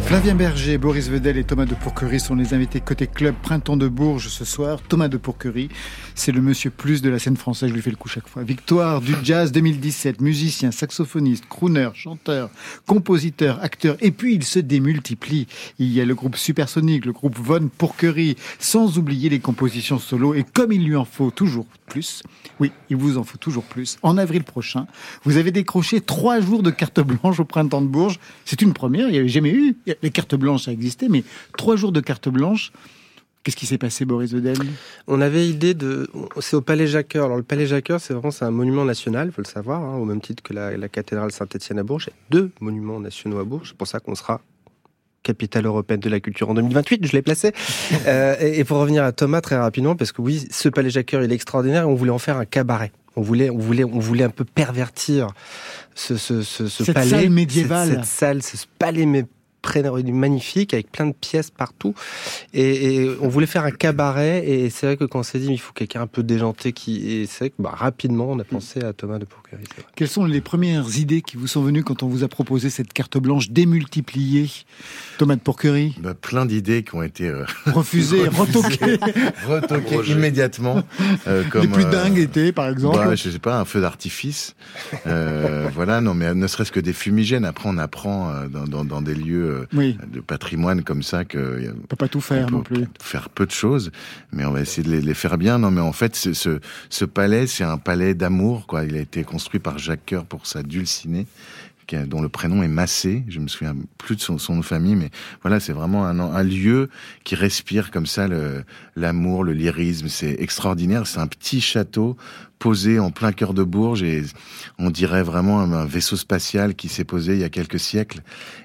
Flavien Berger, Boris Vedel et Thomas de Pourquerie sont les invités côté club Printemps de Bourges ce soir. Thomas de Pourquerie, c'est le monsieur plus de la scène française, je lui fais le coup chaque fois. Victoire du jazz 2017, musicien, saxophoniste, crooner, chanteur, compositeur, acteur, et puis il se démultiplie. Il y a le groupe Supersonic, le groupe Von Pourquerie, sans oublier les compositions solo, et comme il lui en faut toujours plus, oui, il vous en faut toujours plus, en avril prochain, vous avez décroché trois jours de carte blanche au Printemps de Bourges. C'est une première, il n'y avait jamais eu. Les cartes blanches, ça existait, mais trois jours de carte blanche. Qu'est-ce qui s'est passé, Boris Vedel On avait idée de. C'est au Palais Jacqueur. Alors, le Palais Jacqueur, c'est vraiment un monument national, il faut le savoir, hein, au même titre que la, la cathédrale Saint-Étienne à Bourges. Deux monuments nationaux à Bourges. C'est pour ça qu'on sera capitale européenne de la culture en 2028, je l'ai placé. Euh, et, et pour revenir à Thomas très rapidement, parce que oui, ce Palais Jacqueur, il est extraordinaire et on voulait en faire un cabaret. On voulait, on voulait, on voulait un peu pervertir ce, ce, ce, ce Cette palais. salle médiévale. Cette, cette salle, ce palais très magnifique avec plein de pièces partout et, et on voulait faire un cabaret et c'est vrai que quand on s'est dit il faut quelqu'un un peu déjanté qui et c'est vrai que bah, rapidement on a pensé à Thomas de Pourquerie. Quelles sont les premières idées qui vous sont venues quand on vous a proposé cette carte blanche démultipliée Thomas de Pourquerie Bah, plein d'idées qui ont été euh, Refusé, retoqué. retoquées immédiatement. euh, comme, Les plus euh, dingues étaient, par exemple. Bah, je sais pas, un feu d'artifice. Euh, voilà, non, mais ne serait-ce que des fumigènes. Après, on apprend dans, dans, dans des lieux euh, Oui, de patrimoine comme ça que on peut pas tout faire on non plus. faire peu de choses, mais on va essayer de les, les faire bien. Non, mais en fait, ce, ce, ce palais, c'est un palais d'amour. Quoi, il a été construit par Jacques Coeur pour sa dulcinée, dont le prénom est Massé. Je me souviens plus de son, son nom de famille, mais voilà, c'est vraiment un, un lieu qui respire comme ça le- l'amour, le lyrisme. C'est extraordinaire. C'est un petit château posé en plein cœur de Bourges et on dirait vraiment un, vaisseau spatial qui s'est posé il y a quelques siècles.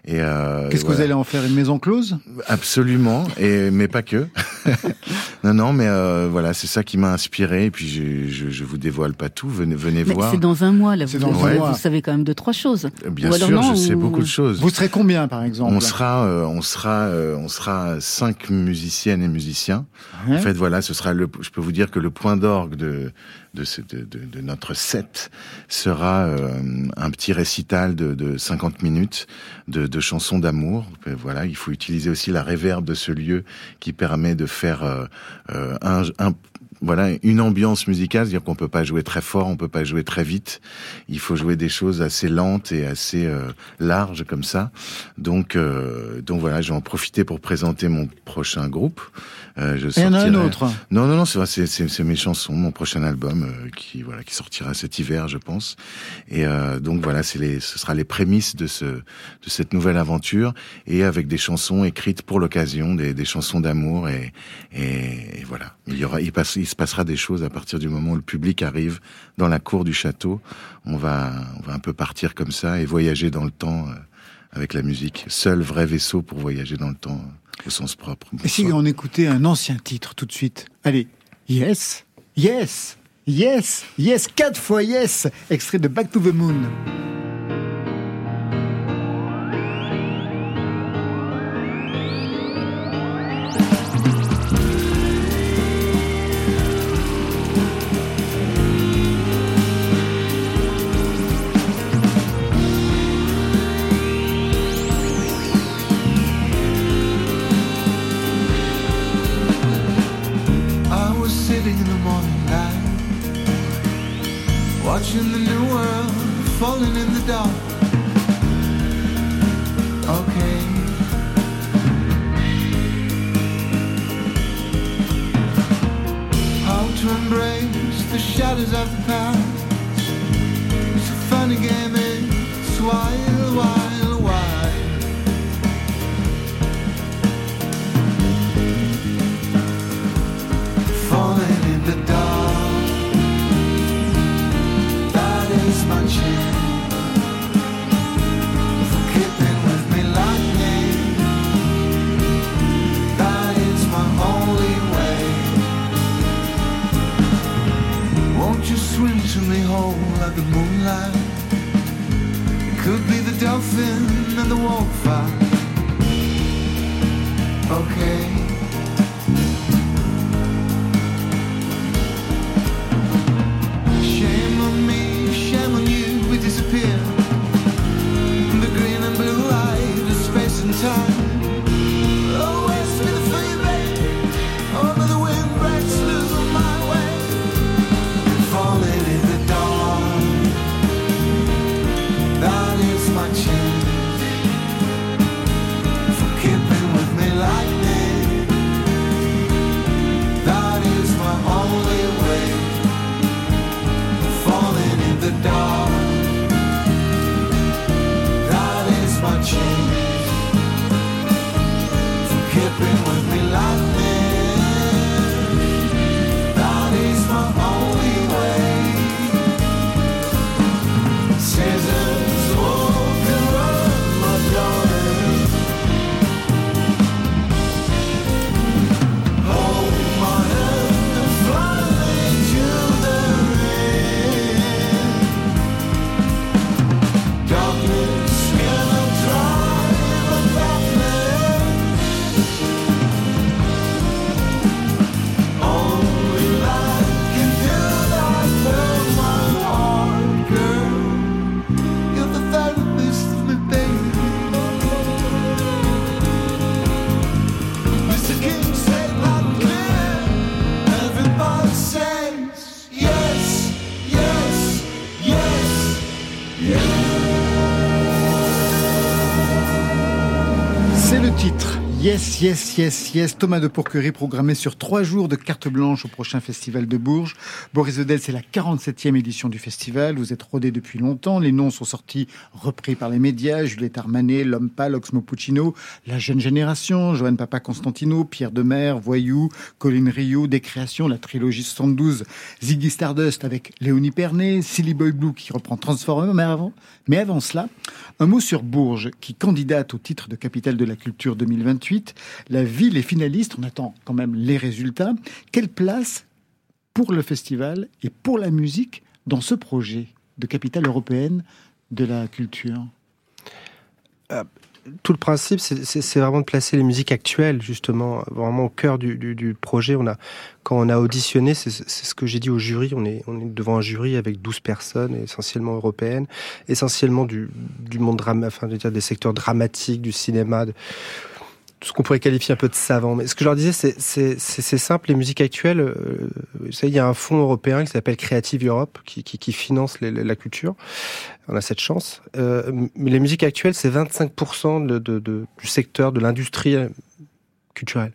Et euh, Qu'est-ce que vous allez en faire Une maison close? Absolument, et mais pas que. non, non, mais euh, voilà, c'est ça qui m'a inspiré. Et puis je, je, je vous dévoile pas tout. Venez, venez Mais voir. c'est dans un mois, là. Vous, dans vous- un mois. vous savez quand même deux, trois choses. Bien sûr, non, je sais ou- beaucoup de choses. Vous serez combien, par exemple? On sera, euh, on sera, euh, on sera cinq musiciennes et musiciens. En fait, voilà, ce sera le. Je peux vous dire que le point d'orgue de de, notre set sera euh, un petit récital de, de 50 minutes de, chansons d'amour. Voilà, il faut utiliser aussi la réverbe de ce lieu qui permet de faire euh, euh, un voilà une ambiance musicale, c'est-à-dire qu'on peut pas jouer très fort, on peut pas jouer très vite. Il faut jouer des choses assez lentes et assez euh, larges comme ça. Donc euh, donc voilà, je vais en profiter pour présenter mon prochain groupe. Euh, je Il y en a un sortirai- autre. Non non non, c'est vrai, c'est c'est c'est mes chansons, mon prochain album euh, qui voilà qui sortira cet hiver, je pense. Et euh, donc voilà, c'est les ce sera les prémices de ce de cette nouvelle aventure et avec des chansons écrites pour l'occasion, des, des chansons d'amour et, et, et voilà. Il y aura, il, passe, il se passera des choses à partir du moment où le public arrive dans la cour du château. On va, on va un peu partir comme ça et voyager dans le temps euh, avec la musique. Seul vrai vaisseau pour voyager dans le temps euh, au sens propre. Et si on écoutait un ancien titre tout de suite? Allez, Yes, Yes, Yes, Yes, quatre fois Yes, extrait de Back to the Moon. Yes, yes, yes. Thomas de Pourquerie programmé sur trois jours de carte blanche au prochain festival de Bourges. Boris Odell, c'est la 47e édition du festival. Vous êtes rodé depuis longtemps. Les noms sont sortis, repris par les médias. Juliette Armanet, L'Homme Pâle, Oxmo Puccino, La Jeune Génération, Joanne Papa Constantino, Pierre Demer, Voyou, Colin Rio, Des Créations, la trilogie 72, Ziggy Stardust avec Léonie Pernet, Silly Boy Blue qui reprend Transformer. Mais avant, mais avant cela, un mot sur Bourges qui candidate au titre de capitale de la culture 2028. La ville est finaliste, on attend quand même les résultats. Quelle place pour le festival et pour la musique dans ce projet de capitale européenne de la culture? Tout le principe, c'est- vraiment de placer les musiques actuelles, justement, vraiment au cœur du, du, du projet. On a, quand on a auditionné, c'est ce que j'ai dit au jury, on est, on est devant un jury avec 12 personnes, essentiellement européennes, essentiellement du, du monde drama, enfin, des secteurs dramatiques, du cinéma, de, ce qu'on pourrait qualifier un peu de savant. Mais ce que je leur disais, c'est- simple, les musiques actuelles, euh, vous savez, il y a un fonds européen qui s'appelle Creative Europe, qui, qui, qui finance la culture. On a cette chance. Euh, mais les musiques actuelles, c'est 25% de, de, de- du secteur de l'industrie culturelle.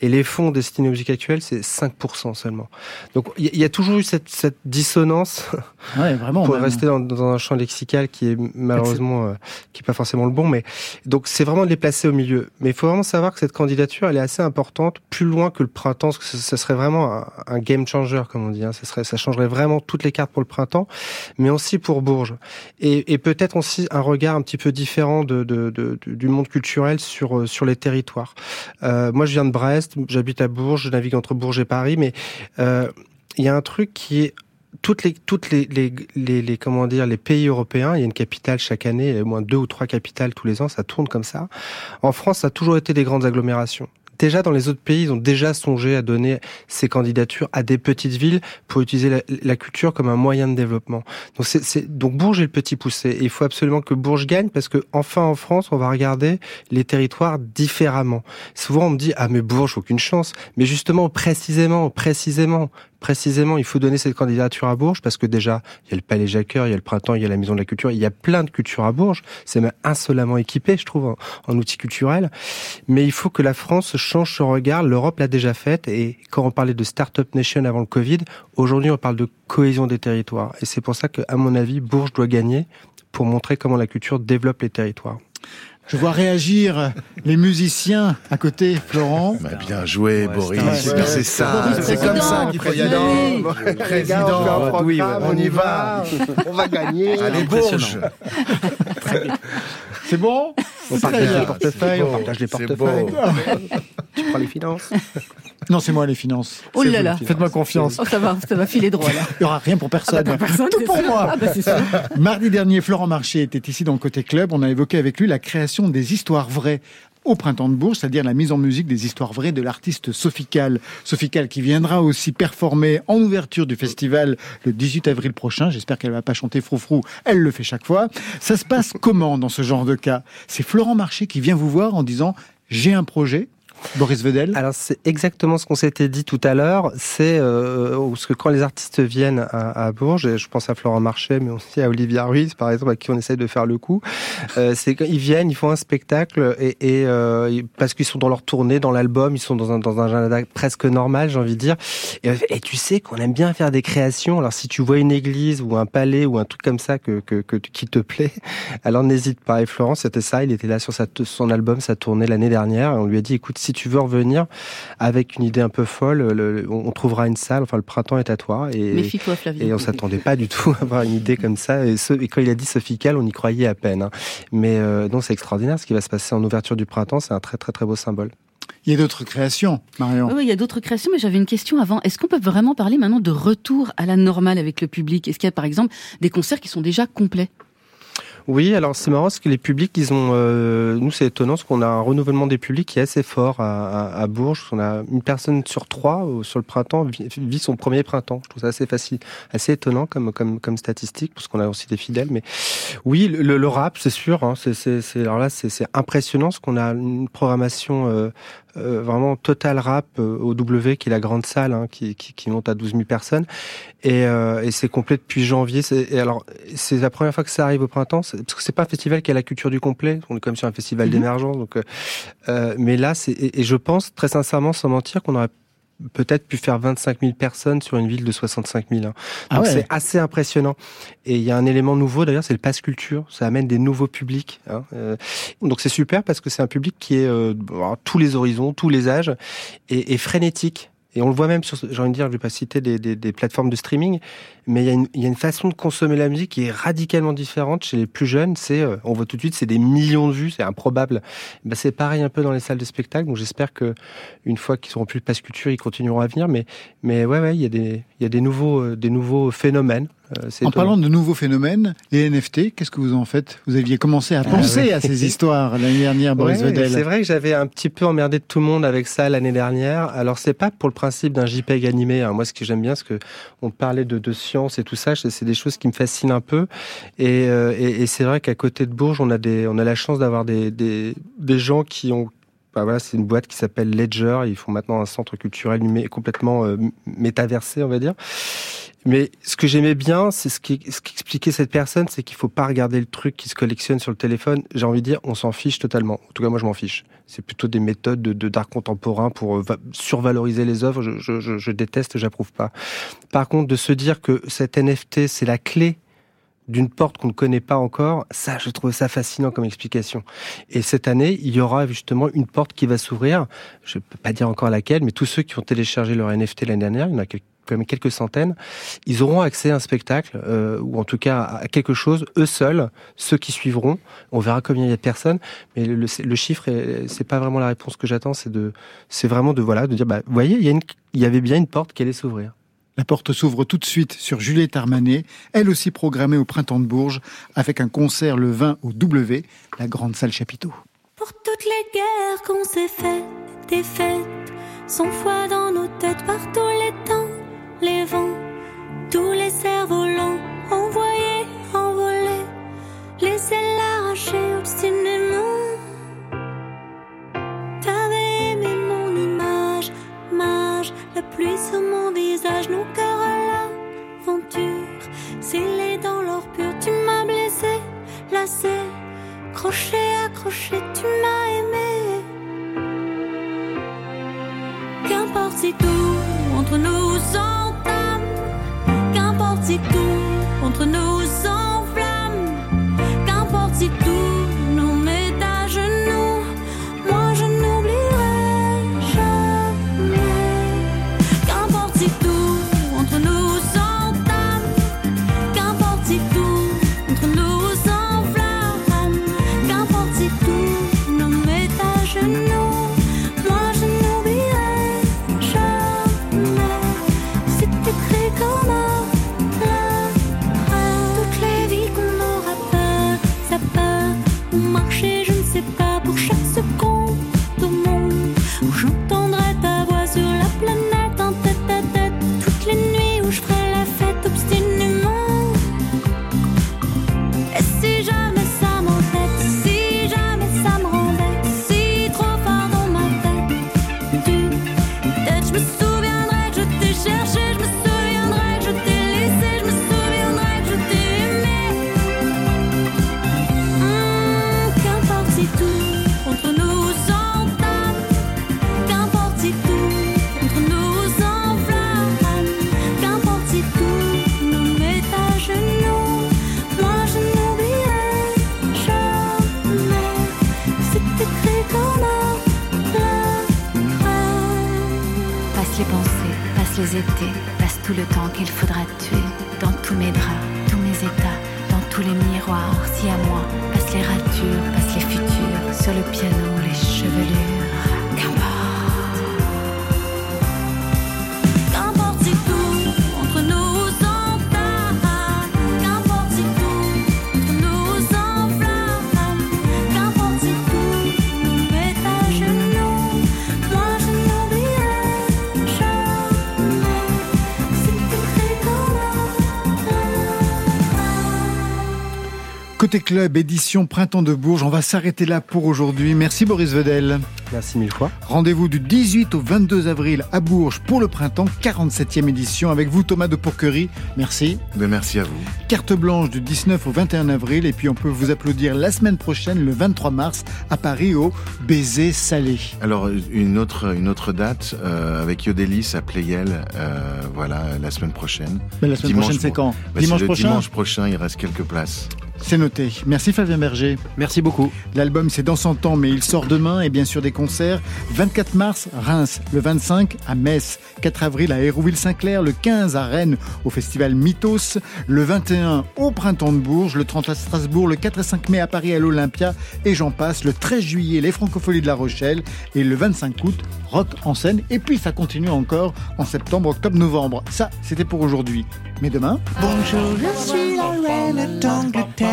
Et les fonds destinés aux musiques actuelles, c'est 5% seulement. Donc il y, a- il y a toujours eu cette, cette dissonance Ouais, vraiment. pour même. rester dans, dans un champ lexical qui est malheureusement euh, qui est pas forcément le bon mais donc c'est vraiment de les placer au milieu mais il faut vraiment savoir que cette candidature elle est assez importante plus loin que le printemps parce que ce, ce serait vraiment un, un game changer comme on dit hein. ça serait ça changerait vraiment toutes les cartes pour le printemps mais aussi pour Bourges et, et peut-être aussi un regard un petit peu différent de, de, de- de- du monde culturel sur euh, sur les territoires Euh, moi je viens de Brest j'habite à Bourges je navigue entre Bourges et Paris mais euh, il y a un truc qui est toutes les toutes les, les, les, les comment dire les pays européens, il y a une capitale chaque année, il y a au moins deux ou trois capitales tous les ans, ça tourne comme ça. En France, ça a toujours été des grandes agglomérations. Déjà dans les autres pays, ils ont déjà songé à donner ces candidatures à des petites villes pour utiliser la, culture comme un moyen de développement. Donc c'est- donc Bourges est le petit poussé. Et il faut absolument que Bourges gagne parce que enfin en France, on va regarder les territoires différemment. Souvent on me dit ah mais Bourges aucune chance, mais justement précisément précisément précisément, il faut donner cette candidature à Bourges parce que déjà, il y a le Palais Jacqueur, il y a le Printemps, il y a la Maison de la Culture, il y a plein de cultures à Bourges. C'est même insolemment équipé, je trouve, en, outils culturels. Mais il faut que la France change son regard. L'Europe l'a déjà faite. Et quand on parlait de Startup Nation avant le Covid, aujourd'hui, on parle de cohésion des territoires. Et c'est pour ça que, à mon avis, Bourges doit gagner pour montrer comment la culture développe les territoires. Je vois réagir les musiciens à côté, Florent. Bah, bien joué, Boris. ouais, c'est ouais. c'est ça. C'est comme ça président, qu'il faut y aller. président. Président, on oui, ouais. on y va, on va gagner. Allez, Bourges. C'est bon On partage les portefeuilles, on partage les c'est portefeuilles. tu prends les finances. Non, c'est moi les finances. Oh là là. Faites-moi confiance. Oh, ça va, ça va filer droit là. Il n'y aura rien pour personne. Ah bah, personne, Tout pour moi. Ah bah. Mardi dernier, Florent Marché était ici dans le Côté Club. On a évoqué avec lui la création des histoires vraies au Printemps de Bourges, c'est-à-dire la mise en musique des histoires vraies de l'artiste Sophie Cal. Sophie Cal qui viendra aussi performer en ouverture du festival le 18 avril prochain. J'espère qu'elle va pas chanter froufrou. Elle le fait chaque fois. Ça se passe comment dans ce genre de cas? C'est Florent Marché qui vient vous voir en disant j'ai un projet. Boris Vedel. Alors c'est exactement ce qu'on s'était dit tout à l'heure. C'est euh, parce que quand les artistes viennent à, à Bourges, je pense à Florent Marchais, mais aussi à Olivia Ruiz, par exemple, à qui on essaie de faire le coup. Euh, c'est qu'ils viennent, ils font un spectacle et, et euh, parce qu'ils sont dans leur tournée, dans l'album, ils sont dans un dans un agenda presque normal, j'ai envie de dire. Et, et tu sais qu'on aime bien faire des créations. Alors si tu vois une église ou un palais ou un truc comme ça que, que, que qui te plaît, alors n'hésite pas. Et Florent, c'était ça. Il était là sur sa, son album, sa tournée l'année dernière. Et on lui a dit, écoute, si tu veux revenir avec une idée un peu folle, le- on trouvera une salle. Enfin, le printemps est à toi. Et, Méfie-toi, Flavien. et on s'attendait pas du tout à avoir une idée comme ça. Et, ce- et quand il a dit Sophie Cal, on y croyait à peine. hein. Mais euh, non, c'est extraordinaire ce qui va se passer en ouverture du printemps. C'est un très très très beau symbole. Il y a d'autres créations, Marion. Oui, il y a d'autres créations, mais j'avais une question avant. Est-ce qu'on peut vraiment parler maintenant de retour à la normale avec le public? Est-ce qu'il y a par exemple des concerts qui sont déjà complets? Oui, alors c'est marrant parce que les publics, ils ont, euh, nous c'est étonnant parce qu'on a un renouvellement des publics qui est assez fort à, à, à Bourges. On a une personne sur trois euh, sur le printemps vit, vit son premier printemps. Je trouve ça assez facile, assez étonnant comme comme comme statistique parce qu'on a aussi des fidèles. Mais oui, le, le rap, c'est sûr. Hein, c'est alors là c'est c'est impressionnant parce qu'on a une programmation euh, euh, vraiment total rap euh, au W qui est la grande salle hein, qui, qui qui monte à 12 000 personnes et, euh, et c'est complet depuis janvier. C'est- Et alors, c'est la première fois que ça arrive au printemps, c'est- parce que c'est pas un festival qui a la culture du complet. On est comme sur un festival Mhm. d'émergence. Donc, euh, euh, mais là, c'est et, et je pense très sincèrement, sans mentir, qu'on aurait peut-être pu faire 25 000 personnes sur une ville de 65 000. hein. Ah Donc ouais. c'est assez impressionnant. Et il y a un élément nouveau d'ailleurs, c'est le pass culture. Ça amène des nouveaux publics. hein. Euh, donc c'est super parce que c'est un public qui est euh, à tous les horizons, tous les âges, et, et frénétique. Et on le voit même sur, j'ai envie de dire, je vais pas citer des, des, des plateformes de streaming, mais il y, a une, il y a une façon de consommer la musique qui est radicalement différente chez les plus jeunes. C'est, euh, on voit tout de suite, c'est des millions de vues, c'est improbable. Ben, c'est pareil un peu dans les salles de spectacle. Donc j'espère que une fois qu'ils auront plus le pass culture, ils continueront à venir. Mais, mais ouais, ouais, il y a des, il y a des nouveaux, euh, des nouveaux phénomènes En étonnant. parlant de nouveaux phénomènes, les NFT, qu'est-ce que vous en faites? Vous aviez commencé à Ah penser ouais. à ces histoires l'année dernière, Boris Ouais, Vedel. C'est vrai que j'avais un petit peu emmerdé tout le monde avec ça l'année dernière. Alors c'est pas pour le principe d'un JPEG animé. hein. Moi, ce que j'aime bien, c'est que on parlait de, de science et tout ça. c'est- C'est des choses qui me fascinent un peu. Et, euh, et, et c'est vrai qu'à côté de Bourges, on a des, on a la chance d'avoir des, des, des gens qui ont bah voilà, c'est une boîte qui s'appelle Ledger. Ils font maintenant un centre culturel complètement euh, métaversé, on va dire. Mais ce que j'aimais bien, c'est ce qui ce qu'expliquait cette personne, c'est qu'il faut pas regarder le truc qui se collectionne sur le téléphone. J'ai envie de dire, on s'en fiche totalement. En tout cas, moi, je m'en fiche. C'est plutôt des méthodes de d'art contemporain pour euh, va- survaloriser les œuvres. Je, je, je, je déteste, j'approuve pas. Par contre, de se dire que cet NFT, c'est la clé d'une porte qu'on ne connaît pas encore, ça, je trouve ça fascinant comme explication. Et cette année, il y aura justement une porte qui va s'ouvrir. Je peux pas dire encore laquelle, mais tous ceux qui ont téléchargé leur NFT l'année dernière, il y en a quand même quelques centaines, ils auront accès à un spectacle, euh, ou en tout cas à quelque chose, eux seuls, ceux qui suivront. On verra combien il y a de personnes, mais le, chiffre, est- c'est pas vraiment la réponse que j'attends, c'est de, c'est vraiment de voilà, de dire, bah, vous voyez, y, il y avait bien une porte qui allait s'ouvrir. La porte s'ouvre tout de suite sur Juliette Armanet, elle aussi programmée au Printemps de Bourges, avec un concert le 20 au W, la grande salle chapiteau. Pour toutes les guerres qu'on s'est faites, des fêtes, sans foi dans nos têtes par tous les temps, les vents, tous les cerfs-volants, envoyés, envolés, laissez l'arracher obstinément. Pluie sur mon visage, nos cœurs à l'aventure, scellés dans l'or pur, tu m'as blessé, lassé. Crochet, accroché, tu m'as aimé. Qu'importe si tout entre nous s'entame. Qu'importe si tout entre nous Côté club, édition Printemps de Bourges, on va s'arrêter là pour aujourd'hui. Merci Boris Vedel. Merci mille fois. Rendez-vous du 18 au 22 avril à Bourges pour le printemps, 47e édition avec vous Thomas de Pourquerie. Merci. Ben, merci à vous. Carte blanche du 19 au 21 avril et puis on peut vous applaudir la semaine prochaine, le 23 mars, à Paris au Baiser Salé. Alors une autre une autre date euh, avec Yodelis à Playel, euh, voilà la semaine prochaine. Ben, la semaine prochaine, c'est quand Ben, Dimanche le prochain Dimanche prochain, il reste quelques places. C'est noté. Merci Fabien Berger. Merci beaucoup. L'album c'est dans son temps mais il sort demain et bien sûr des concerts. 24 mars, Reims. Le 25 à Metz. 4 avril à Hérouville-Saint-Clair. Le 15 à Rennes au festival Mythos. Le 21 au Printemps de Bourges. Le 30 à Strasbourg. Le 4 et 5 mai à Paris à l'Olympia. Et j'en passe. Le 13 juillet les Francopholies de La Rochelle. Et le 25 août, Rock en scène. Et puis ça continue encore en septembre, octobre, novembre. Ça, c'était pour aujourd'hui. Mais demain... Bonjour, je suis la reine d'Angleterre,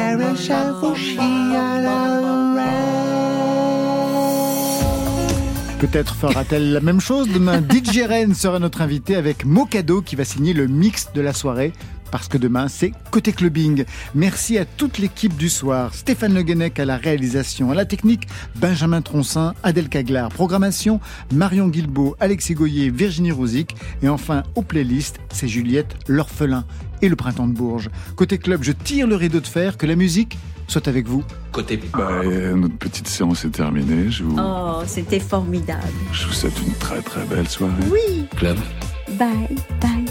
Peut-être fera-t-elle la même chose demain. DJ Ren sera notre invité avec Mocado qui va signer le mix de la soirée parce que demain c'est côté clubbing. Merci à toute l'équipe du soir, Stéphane Le Guenec à la réalisation, à la technique, Benjamin Troncin, Adèle Caglar, programmation, Marion Guilbeault, Alexis Goyer, Virginie Rosic et enfin aux playlists, c'est Juliette l'orphelin et le printemps de Bourges. Côté club, je tire le rideau de fer que la musique soit avec vous. Côté. Bah, euh, notre petite séance est terminée. Je vous... Oh, c'était formidable. Je vous souhaite une très très belle soirée. Oui. Club. Bye, bye.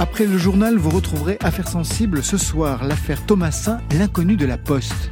Après le journal, vous retrouverez Affaires sensibles ce soir, l'affaire Thomasin, l'inconnu de la Poste.